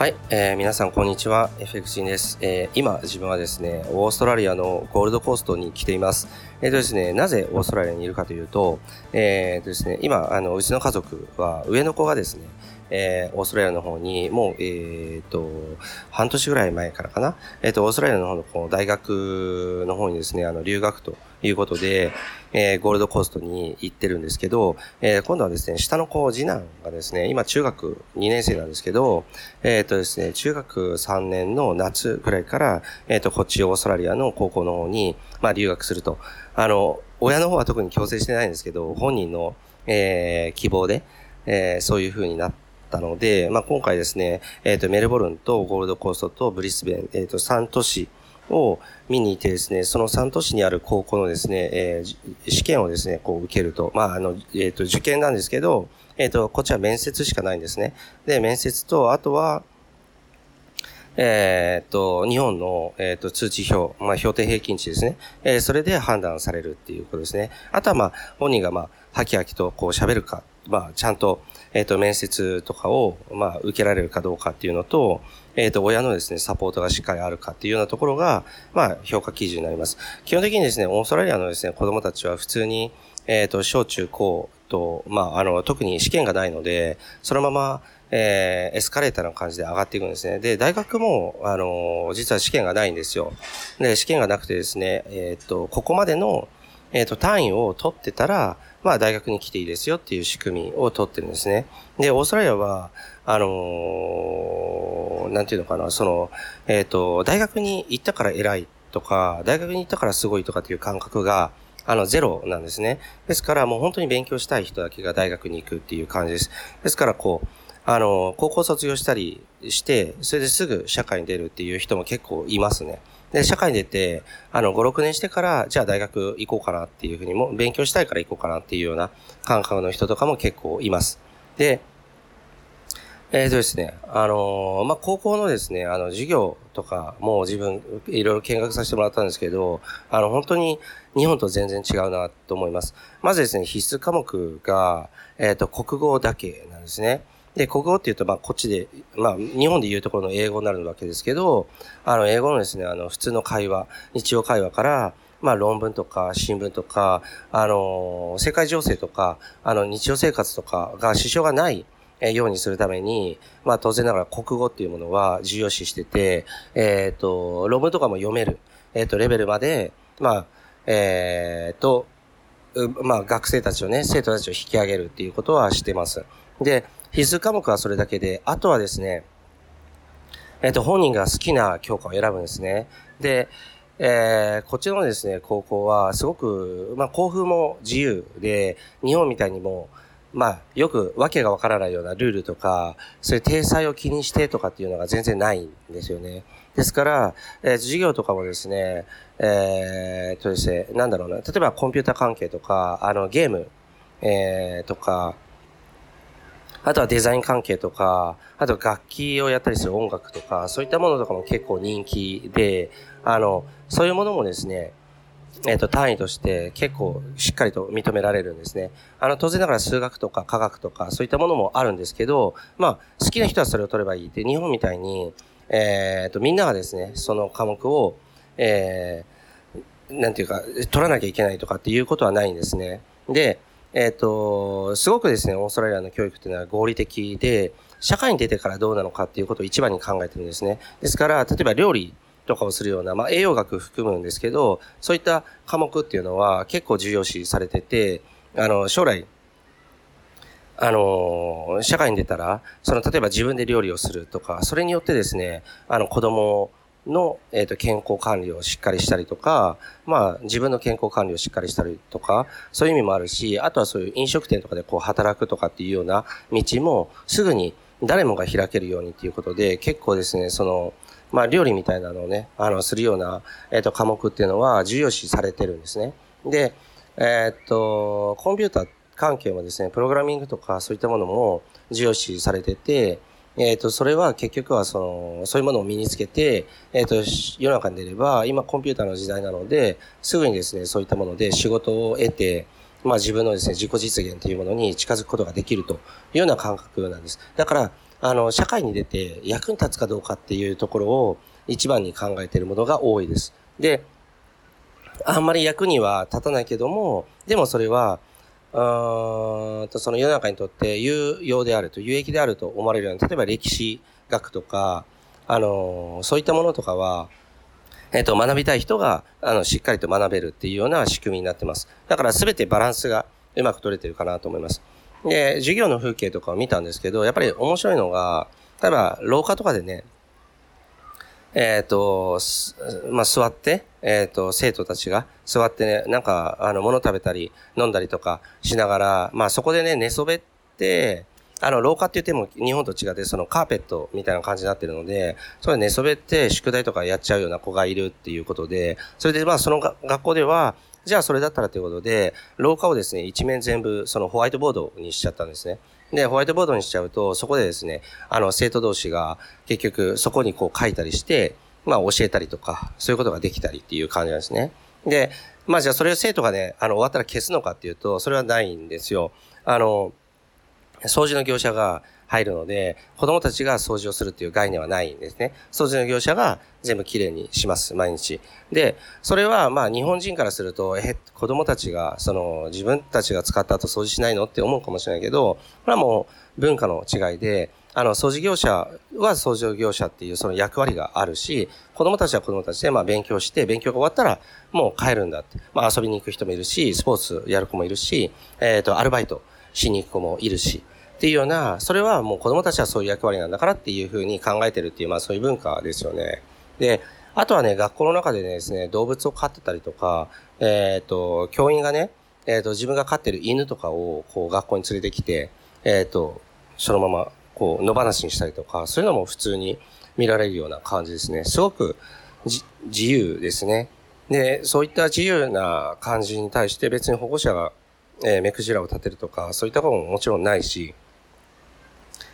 はい、えー、皆さんこんにちは、FX です、えー。今自分はですね、オーストラリアのゴールドコーストに来ています。えっ、ー、とですね、なぜオーストラリアにいるかというと、えー、とですね、今、あの、うちの家族は、上の子がですね、えー、オーストラリアの方に、もう、えっ、と、半年ぐらい前からかな、えっ、と、オーストラリアの方のこの大学の方にですね、あの、留学ということで、えー、ゴールドコーストに行ってるんですけど、えー、今度はですね、下の子、次男がですね、今中学2年生なんですけど、えっ、とですね、中学3年の夏ぐらいから、えっ、と、こっちオーストラリアの高校の方に、まあ、留学すると。あの、親の方は特に強制してないんですけど、本人の、えー、希望で、えー、そういう風になって、ったので、まあ、今回ですね、えっ、ー、と、メルボルンとゴールドコーストとブリスベン、えっ、ー、と、3都市を見に行ってですね、その3都市にある高校のですね、えー、試験をですね、こう受けると、まあ、あの、えっ、と、受験なんですけど、えっ、と、こっちは面接しかないんですね。で、面接と、あとは、えっ、と、日本の、えっ、と、通知表、まあ、標定平均値ですね。えー、それで判断されるっていうことですね。あとは、まあ、本人が、まあ、はきはきと、こう、喋るか、まあ、ちゃんと、えっ、ー、と、面接とかを、まあ、受けられるかどうかっていうのと、えっ、ー、と、親のですね、サポートがしっかりあるかっていうようなところが、まあ、評価基準になります。基本的にですね、オーストラリアのですね、子供たちは普通に、えっ、と、小中高と、まあ、あの、特に試験がないので、そのまま、えー、エスカレーターの感じで上がっていくんですね。で、大学も、あの、実は試験がないんですよ。で、試験がなくてですね、えっ、と、ここまでの、えっ、と、単位を取ってたら、まあ大学に来ていいですよっていう仕組みを取ってるんですね。で、オーストラリアは、あのー、なんていうのかな、その、えっ、ー、と、大学に行ったから偉いとか、大学に行ったからすごいとかっていう感覚が、あの、ゼロなんですね。ですからもう本当に勉強したい人だけが大学に行くっていう感じです。ですからこう、あの、高校卒業したりして、それですぐ社会に出るっていう人も結構いますね。で、社会に出て、あの、5、6年してから、じゃあ大学行こうかなっていうふうにも、勉強したいから行こうかなっていうような感覚の人とかも結構います。で、えっ、ー、とですね、あのー、まあ、高校のですね、あの、授業とか、も自分、いろいろ見学させてもらったんですけど、あの、本当に日本と全然違うなと思います。まずですね、必須科目が、えっ、ー、と、国語だけなんですね。で、国語っていうと、まあ、こっちで、まあ、日本で言うところの英語になるわけですけど、あの、英語のですね、あの、普通の会話、日常会話から、まあ、論文とか、新聞とか、あの、世界情勢とか、あの、日常生活とかが支障がないようにするために、まあ、当然ながら国語っていうものは重要視してて、えっ、ー、と、論文とかも読める、えっ、ー、と、レベルまで、まあ、えっ、ー、と、まあ、学生たちをね、生徒たちを引き上げるっていうことはしてます。で、必須科目はそれだけで、あとはですね、えっ、と、本人が好きな教科を選ぶんですね。で、えー、こっちのですね、高校はすごく、まあ、校風も自由で、日本みたいにも、まあ、よくわけがわからないようなルールとか、そういう体裁を気にしてとかっていうのが全然ないんですよね。ですから、えー、授業とかもですね、えー、とですね、なんだろうな、例えばコンピュータ関係とか、あの、ゲーム、えー、とか、あとはデザイン関係とか、あと楽器をやったりする音楽とか、そういったものとかも結構人気で、あの、そういうものもですね、えっ、ー、と、単位として結構しっかりと認められるんですね。あの、当然ながら数学とか科学とかそういったものもあるんですけど、まあ、好きな人はそれを取ればいいって、日本みたいに、えっ、ー、と、みんながですね、その科目を、えー、なんていうか、取らなきゃいけないとかっていうことはないんですね。で、えっ、ー、と、すごくですね、オーストラリアの教育っていうのは合理的で、社会に出てからどうなのかっていうことを一番に考えてるんですね。ですから、例えば料理とかをするような、まあ、栄養学含むんですけど、そういった科目っていうのは結構重要視されてて、あの、将来、あの、社会に出たら、その、例えば自分で料理をするとか、それによってですね、あの、子供の、えっ、ー、と、健康管理をしっかりしたりとか、まあ、自分の健康管理をしっかりしたりとか、そういう意味もあるし、あとはそういう飲食店とかでこう働くとかっていうような道も、すぐに誰もが開けるようにっていうことで、結構ですね、その、まあ、料理みたいなのをね、あの、するような、えっ、ー、と、科目っていうのは重要視されてるんですね。で、えっ、と、コンピューター関係もですね、プログラミングとかそういったものも重要視されてて、えっ、ー、と、それは結局はその、そういうものを身につけて、えっ、ー、と、世の中に出れば、今コンピューターの時代なので、すぐにですね、そういったもので仕事を得て、まあ自分のですね、自己実現というものに近づくことができるというような感覚なんです。だから、あの、社会に出て役に立つかどうかっていうところを一番に考えているものが多いです。で、あんまり役には立たないけども、でもそれは、うんとその世の中にとって有用であると、有益であると思われるような、例えば歴史学とか、あの、そういったものとかは、えっ、と、学びたい人が、あの、しっかりと学べるっていうような仕組みになってます。だから全てバランスがうまく取れてるかなと思います。で、授業の風景とかを見たんですけど、やっぱり面白いのが、例えば廊下とかでね、えっ、ー、と、まあ、座って、えっ、ー、と、生徒たちが座ってね、なんか、あの、物食べたり、飲んだりとかしながら、まあ、そこでね、寝そべって、あの、廊下って言っても日本と違って、そのカーペットみたいな感じになってるので、それ寝そべって宿題とかやっちゃうような子がいるっていうことで、それでまあ、その学校では、じゃあそれだったらということで、廊下をですね、一面全部、そのホワイトボードにしちゃったんですね。で、ホワイトボードにしちゃうと、そこでですね、あの、生徒同士が結局そこにこう書いたりして、まあ教えたりとか、そういうことができたりっていう感じなんですね。で、まあじゃあそれを生徒がね、あの、終わったら消すのかっていうと、それはないんですよ。あの、掃除の業者が入るので、子供たちが掃除をするっていう概念はないんですね。掃除の業者が全部きれいにします、毎日。で、それはまあ日本人からすると、え、子供たちが、その自分たちが使った後掃除しないの？って思うかもしれないけど、これはもう文化の違いで、あの、掃除業者は掃除業者っていうその役割があるし、子供たちは子供たちでまあ勉強して、勉強が終わったらもう帰るんだって。まあ遊びに行く人もいるし、スポーツやる子もいるし、えっ、ー、と、アルバイトしに行く子もいるし、っていうような、それはもう子供たちはそういう役割なんだからっていうふうに考えてるっていう、まあそういう文化ですよね。で、あとはね、学校の中でですね、動物を飼ってたりとか、えっ、ー、と、教員がね、えっ、ー、と、自分が飼ってる犬とかを、こう、学校に連れてきて、えっ、ー、と、そのまま、こう、野放しにしたりとか、そういうのも普通に見られるような感じですね。すごく自由ですね。で、そういった自由な感じに対して別に保護者が、えー、目くじらを立てるとか、そういったことももちろんないし、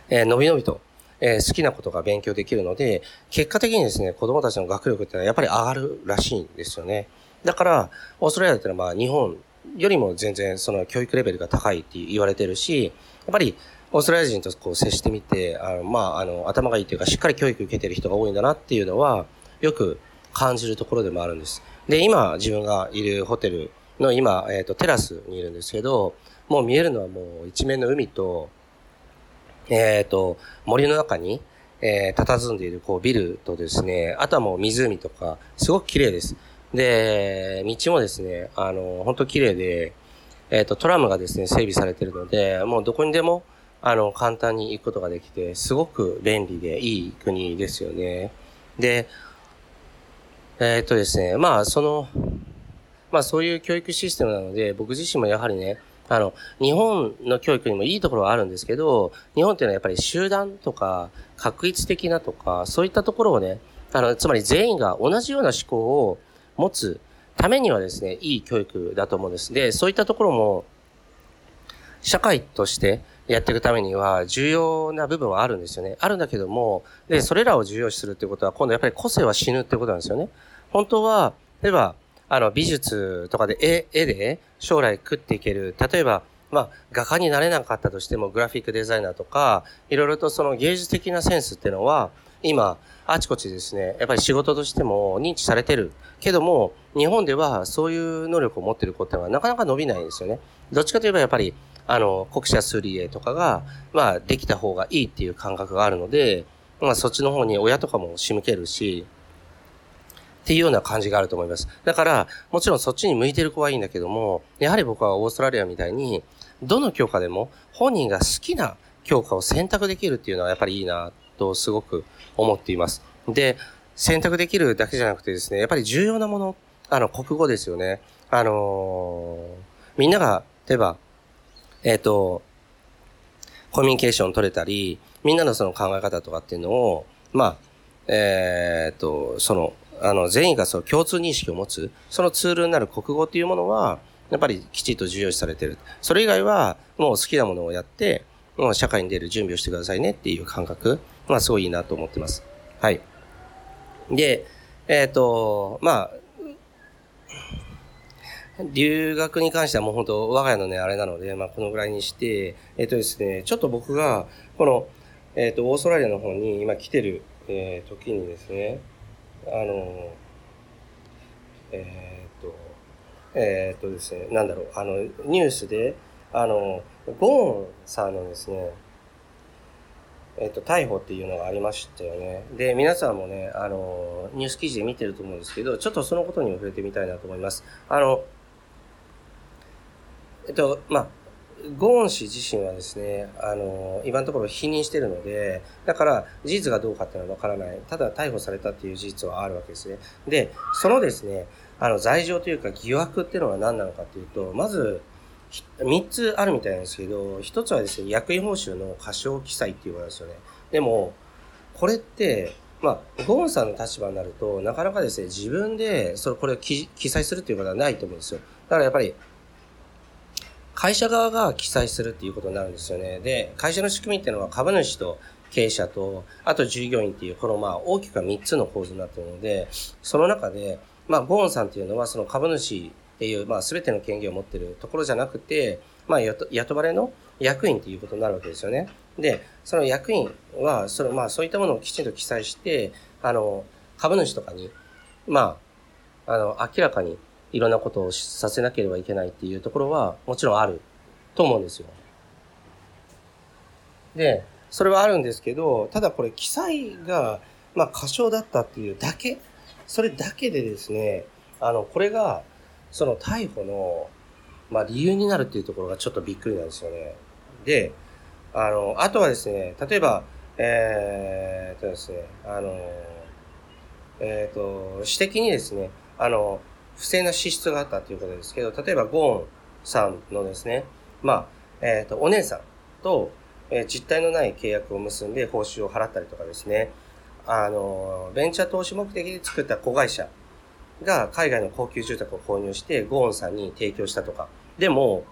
えー、のびのびと、えー、好きなことが勉強できるので、結果的にですね、子供たちの学力ってのはやっぱり上がるらしいんですよね。だから、オーストラリアってのはまあ日本よりも全然その教育レベルが高いって言われてるし、やっぱりオーストラリア人とこう接してみて、あの、まあ、あの、頭がいいというか、しっかり教育受けてる人が多いんだなっていうのは、よく感じるところでもあるんです。で、今、自分がいるホテルの今、えっ、ー、と、テラスにいるんですけど、もう見えるのはもう一面の海と、えっ、ー、と、森の中に、えー、佇んでいるこうビルとですね、あとはもう湖とか、すごく綺麗です。で、道もですね、あの、本当綺麗で、えっ、ー、と、トラムがですね、整備されているので、もうどこにでも、あの、簡単に行くことができて、すごく便利でいい国ですよね。で、えっ、ー、とですね、まあ、その、まあそういう教育システムなので、僕自身もやはりね、あの、日本の教育にもいいところはあるんですけど、日本っていうのはやっぱり集団とか、確一的なとか、そういったところをね、あの、つまり全員が同じような思考を持つためにはですね、いい教育だと思うんです。で、そういったところも、社会としてやっていくためには重要な部分はあるんですよね。あるんだけども、で、それらを重要視するってことは、今度やっぱり個性は死ぬってことなんですよね。本当は、例えば、あの、美術とかで絵、絵で将来食っていける。例えば、まあ、画家になれなかったとしても、グラフィックデザイナーとか、いろいろとその芸術的なセンスっていうのは、今、あちこちですね、やっぱり仕事としても認知されてる。けども、日本ではそういう能力を持ってる子ってのはなかなか伸びないんですよね。どっちかといえばやっぱり、あの、国社数理エとかが、まあ、できた方がいいっていう感覚があるので、まあ、そっちの方に親とかも仕向けるし、っていうような感じがあると思います。だから、もちろんそっちに向いてる子はいいんだけども、やはり僕はオーストラリアみたいに、どの教科でも本人が好きな教科を選択できるっていうのはやっぱりいいなとすごく思っています。で、選択できるだけじゃなくてですね、やっぱり重要なもの、あの、国語ですよね。あのー、みんなが、例えば、えっ、ー、と、コミュニケーション取れたり、みんなのその考え方とかっていうのを、まあ、えっ、ー、と、その、あの、全員がその共通認識を持つ、そのツールになる国語っていうものは、やっぱりきちっと重要視されてる。それ以外は、もう好きなものをやって、もう社会に出る準備をしてくださいねっていう感覚、まあすごいいいなと思ってます。はい。で、えっ、ー、と、まあ、留学に関してはもう本当我が家のね、あれなので、まあこのぐらいにして、えっ、ー、とですね、ちょっと僕が、この、えっ、と、オーストラリアの方に今来てる、えー、時にですね、あの、えっ、と、えっ、とですね、なんだろう、あの、ニュースで、あの、ゴーンさんのですね、えっ、と、逮捕っていうのがありましたよね。で、皆さんもね、あの、ニュース記事で見てると思うんですけど、ちょっとそのことにも触れてみたいなと思います。あの、えっと、まあ、ゴーン氏自身はですね、あの、今のところ否認してるので、だから事実がどうかっていうのはわからない。ただ逮捕されたっていう事実はあるわけですね。で、そのですね、あの、罪状というか疑惑っていうのは何なのかっていうと、まず、3つあるみたいなんですけど、1つはですね、役員報酬の過小記載っていうことですよね。でも、これって、まあ、ゴーンさんの立場になると、なかなかですね、自分で、それ、これを記載するっていうことはないと思うんですよ。だからやっぱり、会社側が記載するっていうことになるんですよね。で、会社の仕組みっていうのは株主と経営者と、あと従業員っていう、このまあ大きくは3つの構図になっているので、その中で、まあ、ゴーンさんっていうのはその株主っていう、まあ、全ての権限を持ってるところじゃなくて、まあ、雇われの役員っていうことになるわけですよね。で、その役員は、その、まあ、そういったものをきちんと記載して、あの、株主とかに、まあ、あの、明らかにいろんなことをさせなければいけないっていうところはもちろんあると思うんですよ。で、それはあるんですけど、ただこれ記載が、まあ過小だったっていうだけ、それだけでですね、あの、これが、その逮捕の、まあ理由になるっていうところがちょっとびっくりなんですよね。で、あの、あとはですね、例えば、えー、っとですね、あの、えー、っと、指摘にですね、あの、不正な支出があったということですけど、例えばゴーンさんのですね、まあ、えっ、ー、と、お姉さんと、えー、実態のない契約を結んで報酬を払ったりとかですね、あの、ベンチャー投資目的で作った子会社が海外の高級住宅を購入してゴーンさんに提供したとか。でも、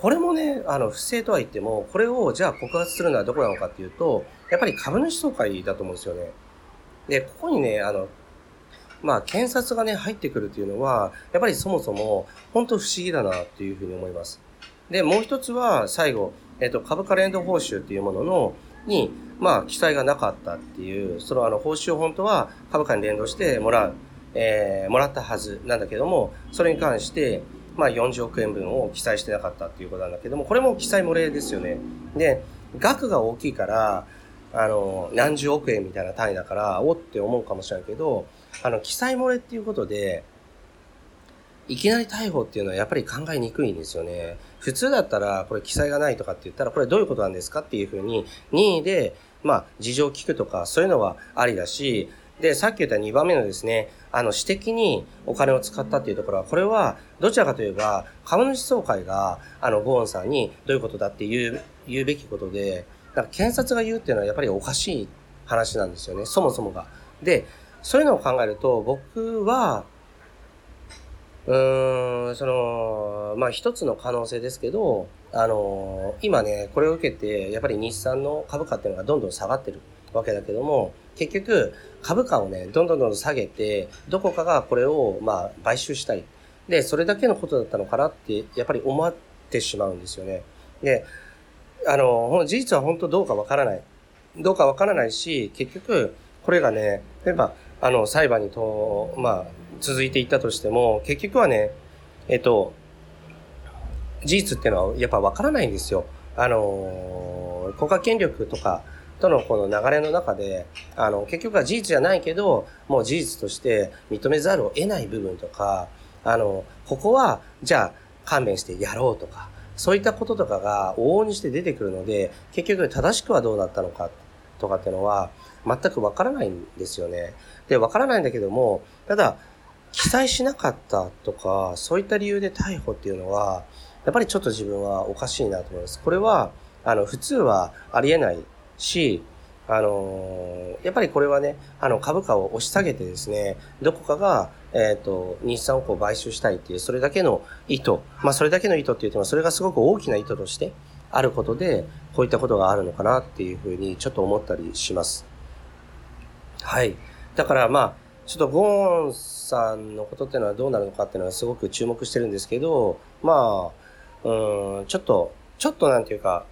これもね、あの、不正とは言っても、これをじゃあ告発するのはどこなのかっていうと、やっぱり株主総会だと思うんですよね。で、ここにね、あの、まあ、検察がね、入ってくるというのは、やっぱりそもそも、本当不思議だなっていうふうに思います。で、もう一つは、最後、えっ、と、株価連動報酬っていうものの、に、まあ、記載がなかったっていう、そのあの、報酬を本当は株価に連動してもらう、えー、もらったはずなんだけども、それに関して、まあ、40億円分を記載してなかったっていうことなんだけども、これも記載漏れですよね。で、額が大きいから、あの、何十億円みたいな単位だから、おって思うかもしれないけど、あの、記載漏れっていうことで、いきなり逮捕っていうのはやっぱり考えにくいんですよね。普通だったら、これ記載がないとかって言ったら、これどういうことなんですかっていうふうに、任意で、まあ、事情を聞くとか、そういうのはありだし、で、さっき言った2番目のですね、あの、私的にお金を使ったっていうところは、これは、どちらかといえば、株主総会が、あの、ゴーンさんにどういうことだって言う、言うべきことで、だから検察が言うっていうのはやっぱりおかしい話なんですよね、そもそもが。で、そういうのを考えると、僕は、うーん、その、まあ一つの可能性ですけど、あの、今ね、これを受けて、やっぱり日産の株価っていうのがどんどん下がってるわけだけども、結局、株価をね、どんどんどんどん下げて、どこかがこれを、まあ、買収したい。で、それだけのことだったのかなって、やっぱり思ってしまうんですよね。で、あの、事実は本当どうかわからない。どうかわからないし、結局、これがね、例えば、あの、裁判にと、まあ、続いていったとしても、結局はね、えっと、事実っていうのはやっぱわからないんですよ。あの、国家権力とかとのこの流れの中で、あの、結局は事実じゃないけど、もう事実として認めざるを得ない部分とか、あの、ここは、じゃあ勘弁してやろうとか、そういったこととかが往々にして出てくるので、結局正しくはどうだったのかとかっていうのは、全くわからないんですよね。で、わからないんだけども、ただ、記載しなかったとか、そういった理由で逮捕っていうのは、やっぱりちょっと自分はおかしいなと思います。これは、あの、普通はありえないし、あのやっぱりこれはね、あの、株価を押し下げてですね、どこかが、えっ、ー、と、日産をこう買収したいっていう、それだけの意図、まあ、それだけの意図って言っても、それがすごく大きな意図としてあることで、こういったことがあるのかなっていうふうに、ちょっと思ったりします。はい。だからまあ、ちょっとゴーンさんのことっていうのはどうなるのかっていうのはすごく注目してるんですけど、まあ、うん、ちょっと、ちょっとなんていうか、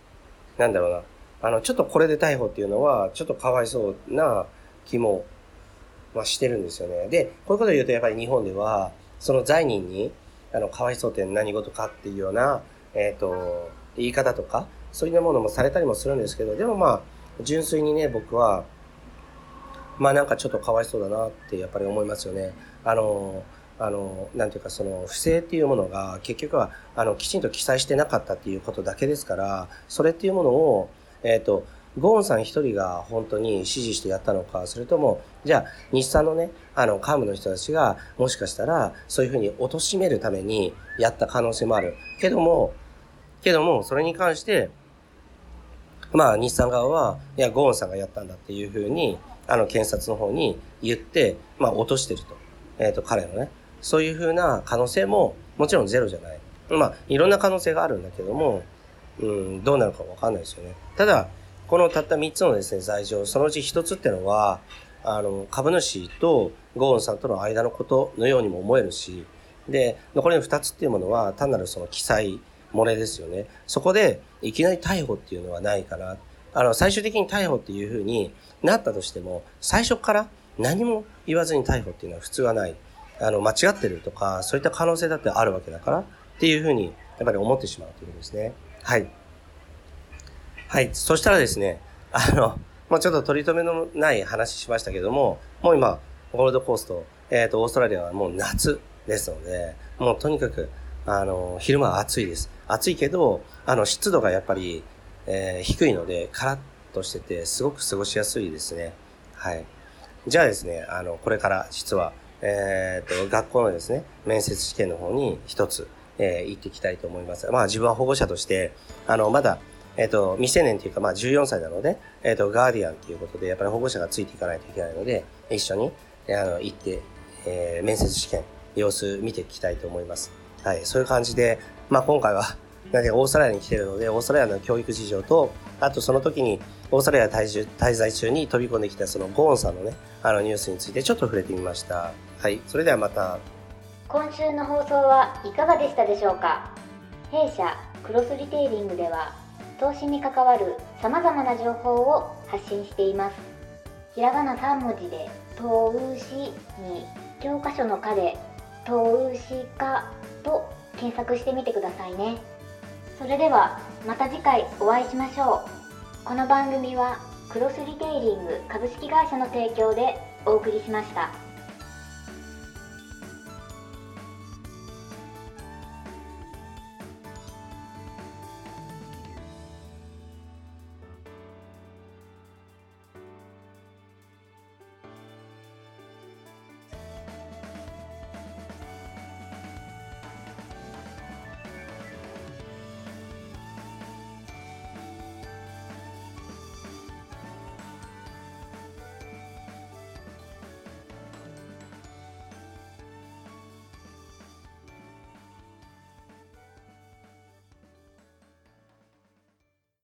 なんだろうな、あの、ちょっとこれで逮捕っていうのは、ちょっとかわいそうな気も、まあ、してるんですよね。で、こういうことを言うと、やっぱり日本では、その罪人に、あの、かわいそうって何事かっていうような、えっ、ー、と、言い方とか、そういうものもされたりもするんですけど、でもまあ、純粋にね、僕は、まあなんかちょっとかわいそうだなってやっぱり思いますよね。あの、あの、なんていうかその不正っていうものが結局は、あの、きちんと記載してなかったっていうことだけですから、それっていうものを、えっ、ー、と、ゴーンさん一人が本当に指示してやったのか、それとも、じゃあ、日産のね、あの、幹部の人たちが、もしかしたら、そういうふうに貶めるためにやった可能性もある。けども、けども、それに関して、まあ、日産側は、いや、ゴーンさんがやったんだっていうふうに、あの、検察の方に言って、まあ、落としてると。えっ、ー、と、彼のね。そういうふうな可能性も、もちろんゼロじゃない。まあ、いろんな可能性があるんだけども、うん、どうなるかわかんないですよね。ただ、このたった3つのですね、罪状、そのうち1つってのは、あの、株主とゴーンさんとの間のことのようにも思えるし、で、残りの2つっていうものは単なるその記載漏れですよね。そこで、いきなり逮捕っていうのはないかな。あの、最終的に逮捕っていうふうになったとしても、最初から何も言わずに逮捕っていうのは普通はない。あの、間違ってるとか、そういった可能性だってあるわけだから、っていうふうに、やっぱり思ってしまうということですね。はい。はい。そしたらですね、あの、まあちょっと取り留めのない話しましたけども、もう今、ゴールドコースト、えっ、ー、と、オーストラリアはもう夏ですので、もうとにかく、あの、昼間は暑いです。暑いけど、あの、湿度がやっぱり、えー、低いので、カラッとしてて、すごく過ごしやすいですね。はい。じゃあですね、あの、これから実は、えっ、と、学校のですね、面接試験の方に一つ、えー、行っていきたいと思います。まあ自分は保護者として、あの、まだ、えっ、と、未成年というか、まあ14歳なので、えっ、と、ガーディアンということで、やっぱり保護者がついていかないといけないので、一緒に、えあの、行って、えー、面接試験、様子見ていきたいと思います。はい、そういう感じで、まあ今回は、なんでオーストラリアに来てるので、オーストラリアの教育事情と、あとその時に、オーストラリア滞滞在中に飛び込んできたそのゴーンさんのね、あのニュースについてちょっと触れてみました。はい、それではまた。今週の放送はいかがでしたでしょうか？弊社クロスリテイリングでは投資に関わる様々な情報を発信していますひらがな3文字で投資に教科書の課で投資家と検索してみてくださいねそれではまた次回お会いしましょうこの番組はクロスリテイリング株式会社の提供でお送りしました。